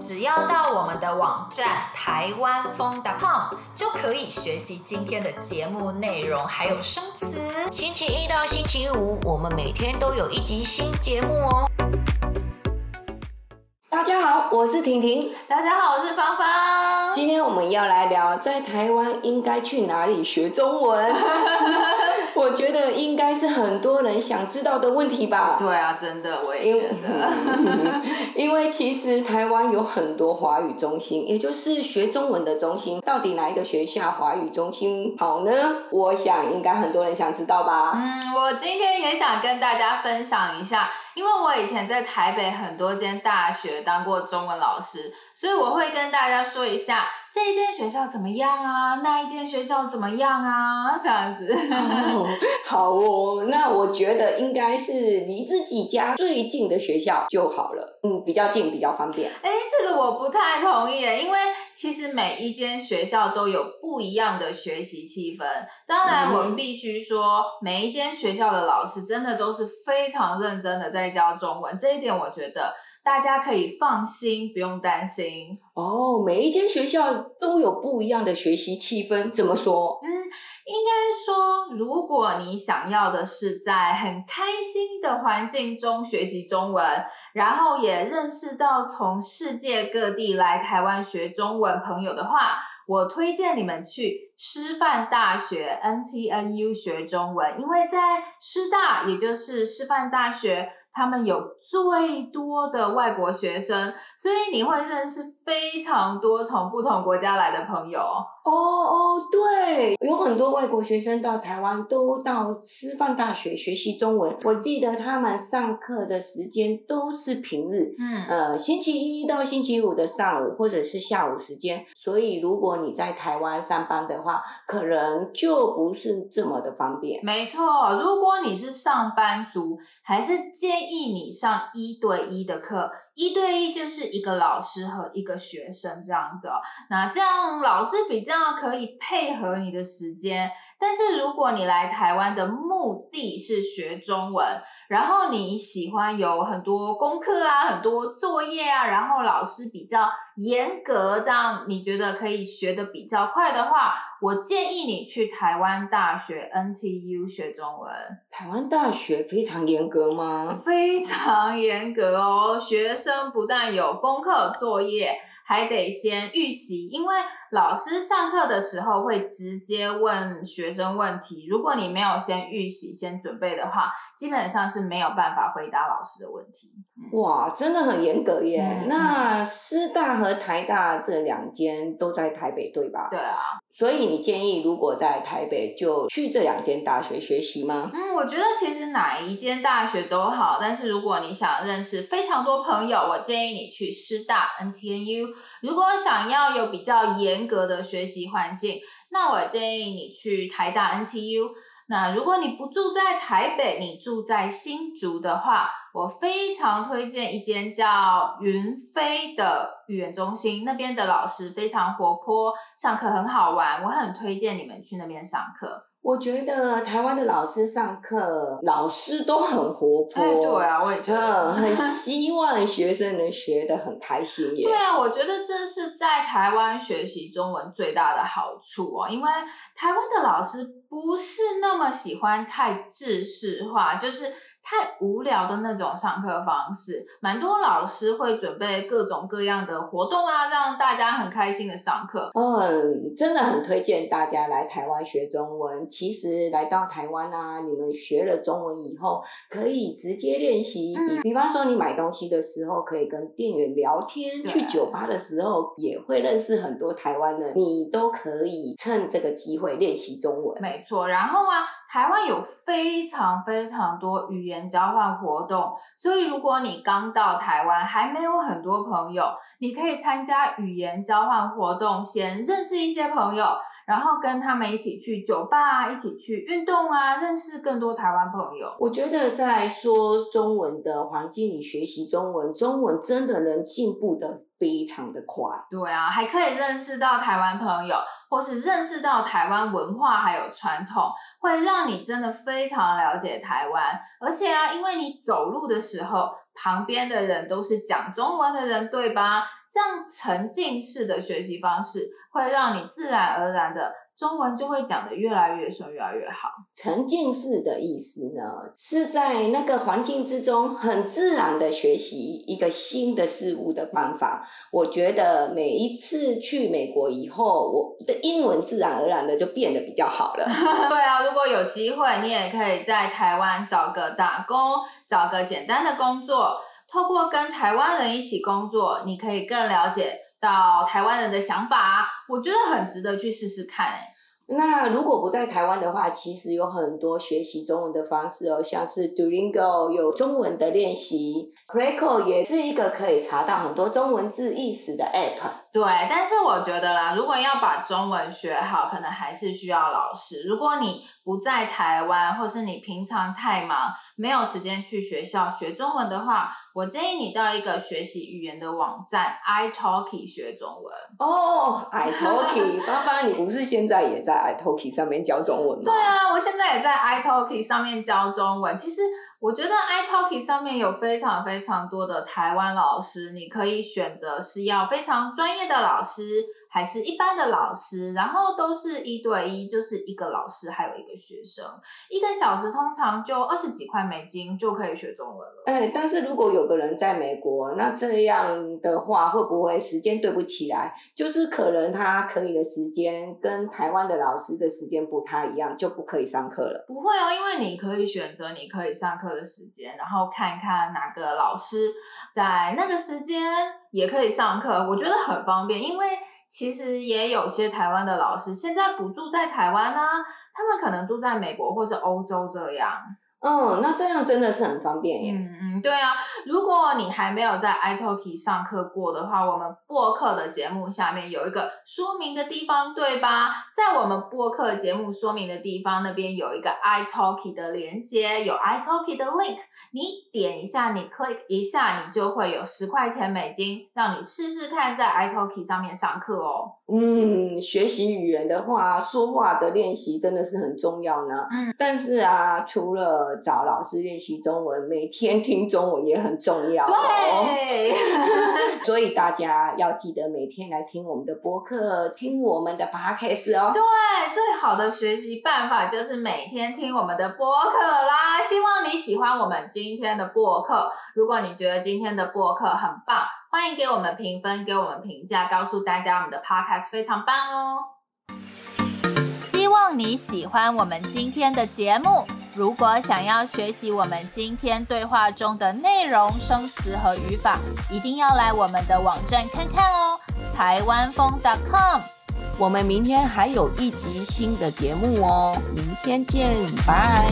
只要到我们的网站台湾风 .com 就可以学习今天的节目内容，还有生词。星期一到星期五，我们每天都有一集新节目哦。大家好，我是婷婷。大家好，我是芳芳。今天我们要来聊，在台湾应该去哪里学中文？我觉得应该是很多人想知道的问题吧。对啊，真的，我也觉得。因为其实台湾有很多华语中心，也就是学中文的中心。到底哪一个学校华语中心好呢？我想应该很多人想知道吧。嗯，我今天也想跟大家分享一下，因为我以前在台北很多间大学当过中文老师，所以我会跟大家说一下。这一间学校怎么样啊？那一间学校怎么样啊？这样子。哦，好哦，那我觉得应该是离自己家最近的学校就好了。嗯，比较近，比较方便。哎，这个我不太同意，因为其实每一间学校都有不一样的学习气氛。当然，我们必须说，嗯，每一间学校的老师真的都是非常认真的在教中文，这一点我觉得。大家可以放心，不用担心哦。每一间学校都有不一样的学习气氛，怎么说？嗯，应该说，如果你想要的是在很开心的环境中学习中文，然后也认识到从世界各地来台湾学中文朋友的话，我推荐你们去师范大学 NTNU 学中文，因为在师大，也就是师范大学。他们有最多的外国学生，所以你会认识非常多从不同国家来的朋友。哦哦，对，有很多外国学生到台湾都到师范大学学习中文。我记得他们上课的时间都是平日，嗯，呃，星期一到星期五的上午或者是下午时间。所以如果你在台湾上班的话，可能就不是这么的方便。没错，如果你是上班族，还是建建议你上一对一的课。一对一就是一个老师和一个学生这样子哦，那这样老师比较可以配合你的时间。但是如果你来台湾的目的是学中文，然后你喜欢有很多功课啊、很多作业啊，然后老师比较严格，这样你觉得可以学的比较快的话，我建议你去台湾大学 NTU 学中文。台湾大学非常严格吗？非常严格哦，学生生不但有功课作业，还得先预习，因为老师上课的时候会直接问学生问题。如果你没有先预习、先准备的话，基本上是没有办法回答老师的问题。哇，真的很严格耶！嗯、那师大和台大这两间都在台北，对吧？对啊。所以你建议，如果在台北，就去这两间大学学习吗？嗯，我觉得其实哪一间大学都好，但是如果你想认识非常多朋友，我建议你去师大 NTNU。如果想要有比较严格的学习环境，那我建议你去台大 NTU。那如果你不住在台北，你住在新竹的话，我非常推荐一间叫云飞的语言中心，那边的老师非常活泼，上课很好玩，我很推荐你们去那边上课。我觉得台湾的老师上课，老师都很活泼。哎，对啊，我也觉得，很 希望学生能学得很开心耶。对啊，我觉得这是在台湾学习中文最大的好处哦，因为台湾的老师不是那么喜欢太制式化，就是。太无聊的那种上课方式，蛮多老师会准备各种各样的活动啊，让大家很开心的上课。嗯，真的很推荐大家来台湾学中文。其实来到台湾啊，你们学了中文以后，可以直接练习。比、嗯、比方说，你买东西的时候可以跟店员聊天，去酒吧的时候也会认识很多台湾人，你都可以趁这个机会练习中文。没错，然后啊。台湾有非常非常多语言言交换活动，所以如果你刚到台湾还没有很多朋友，你可以参加语言交换活动，先认识一些朋友，然后跟他们一起去酒吧啊，一起去运动啊，认识更多台湾朋友。我觉得在说中文的环境里学习中文，中文真的能进步的。非常的快，对啊，还可以认识到台湾朋友，或是认识到台湾文化还有传统，会让你真的非常了解台湾。而且啊，因为你走路的时候，旁边的人都是讲中文的人，对吧？这样沉浸式的学习方式会让你自然而然的。中文就会讲得越来越顺，越来越好。沉浸式的意思呢，是在那个环境之中很自然的学习一个新的事物的方法。我觉得每一次去美国以后，我的英文自然而然的就变得比较好了。对啊，如果有机会，你也可以在台湾找个打工，找个简单的工作，透过跟台湾人一起工作，你可以更了解到台湾人的想法。我觉得很值得去试试看，欸，那如果不在台湾的话，其实有很多学习中文的方式哦，像是 Duolingo 有中文的练习，Crackle 也是一个可以查到很多中文字意思的 App。对，但是我觉得啦，如果要把中文学好，可能还是需要老师。如果你不在台湾，或是你平常太忙，没有时间去学校学中文的话，我建议你到一个学习语言的网站 iTalki 学中文。哦，iTalki，芳芳，你不是现在也在 iTalki 上面教中文吗？对啊，我现在也在 iTalki 上面教中文。其实。我觉得 iTalki 上面有非常非常多的台湾老师，你可以选择是要非常专业的老师。还是一般的老师，然后都是一对一，就是一个老师还有一个学生，一个小时通常就二十几块美金就可以学中文了。哎、欸，但是如果有个人在美国，那这样的话会不会时间对不起来？就是可能他可以的时间跟台湾的老师的时间不太一样，就不可以上课了。不会哦，因为你可以选择你可以上课的时间，然后看看哪个老师在那个时间也可以上课，我觉得很方便，因为。其实也有些台湾的老师现在不住在台湾啊，他们可能住在美国或是欧洲这样。嗯，那这样真的是很方便耶。嗯嗯，对啊，如果你还没有在 iTalki 上课过的话，我们播客的节目下面有一个说明的地方，对吧？在我们播客节目说明的地方那边有一个 iTalki 的连接，有 iTalki 的 link，你点一下，你 click 一下，你就会有十块钱美金，让你试试看在 iTalki 上面上课哦。嗯，学习语言的话，说话的练习真的是很重要呢。嗯，但是啊，除了找老师练习中文，每天听中文也很重要哦。对，所以大家要记得每天来听我们的播客，听我们的 podcast 哦。对，最好的学习办法就是每天听我们的播客啦。希望你喜欢我们今天的播客。如果你觉得今天的播客很棒，欢迎给我们评分，给我们评价，告诉大家我们的 podcast 非常棒哦。希望你喜欢我们今天的节目。如果想要学习我们今天对话中的内容、生词和语法，一定要来我们的网站看看哦，台湾疯 .com。我们明天还有一集新的节目哦，明天见，拜。